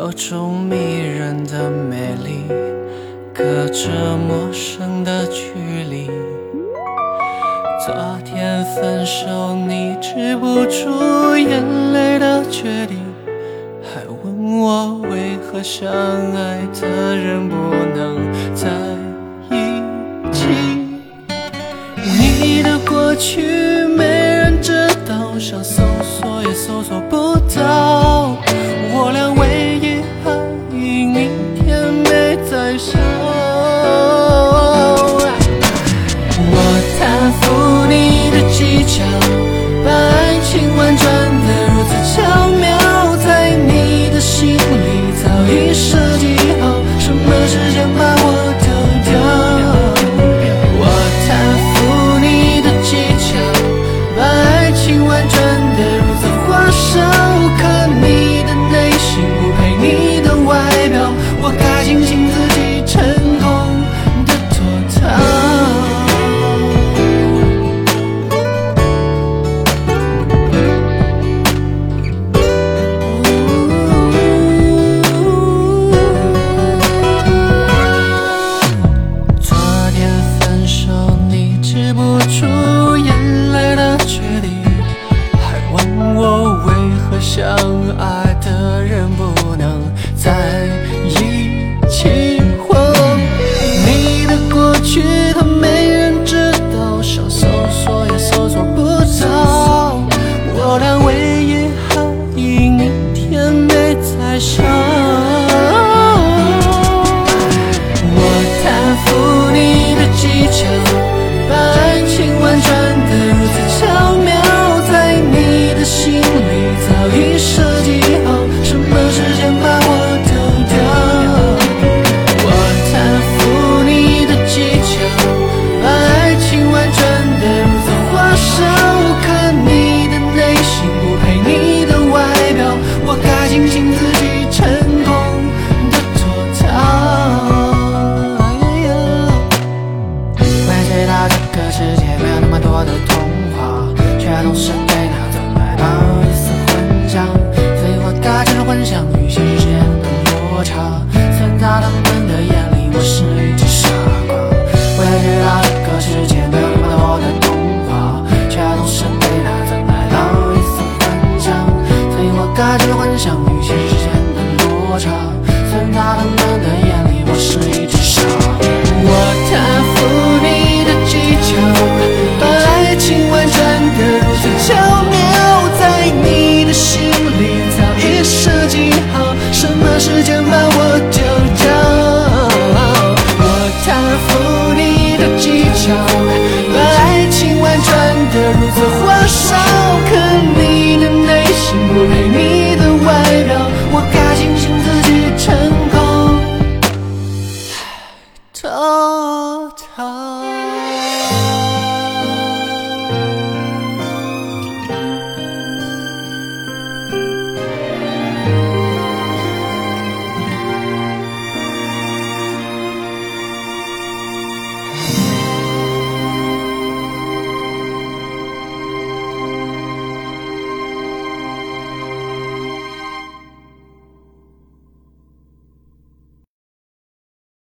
有种迷人的美丽隔着陌生的距离。昨天分手你止不住眼泪的决定还问我为何相爱的人不能在一起。你的过去相遇前之间的落差，在他们的眼里，我是一只傻。我叹服你的技巧，把爱情完转的如此巧妙，在你的心里早已设计好，什么时间把我。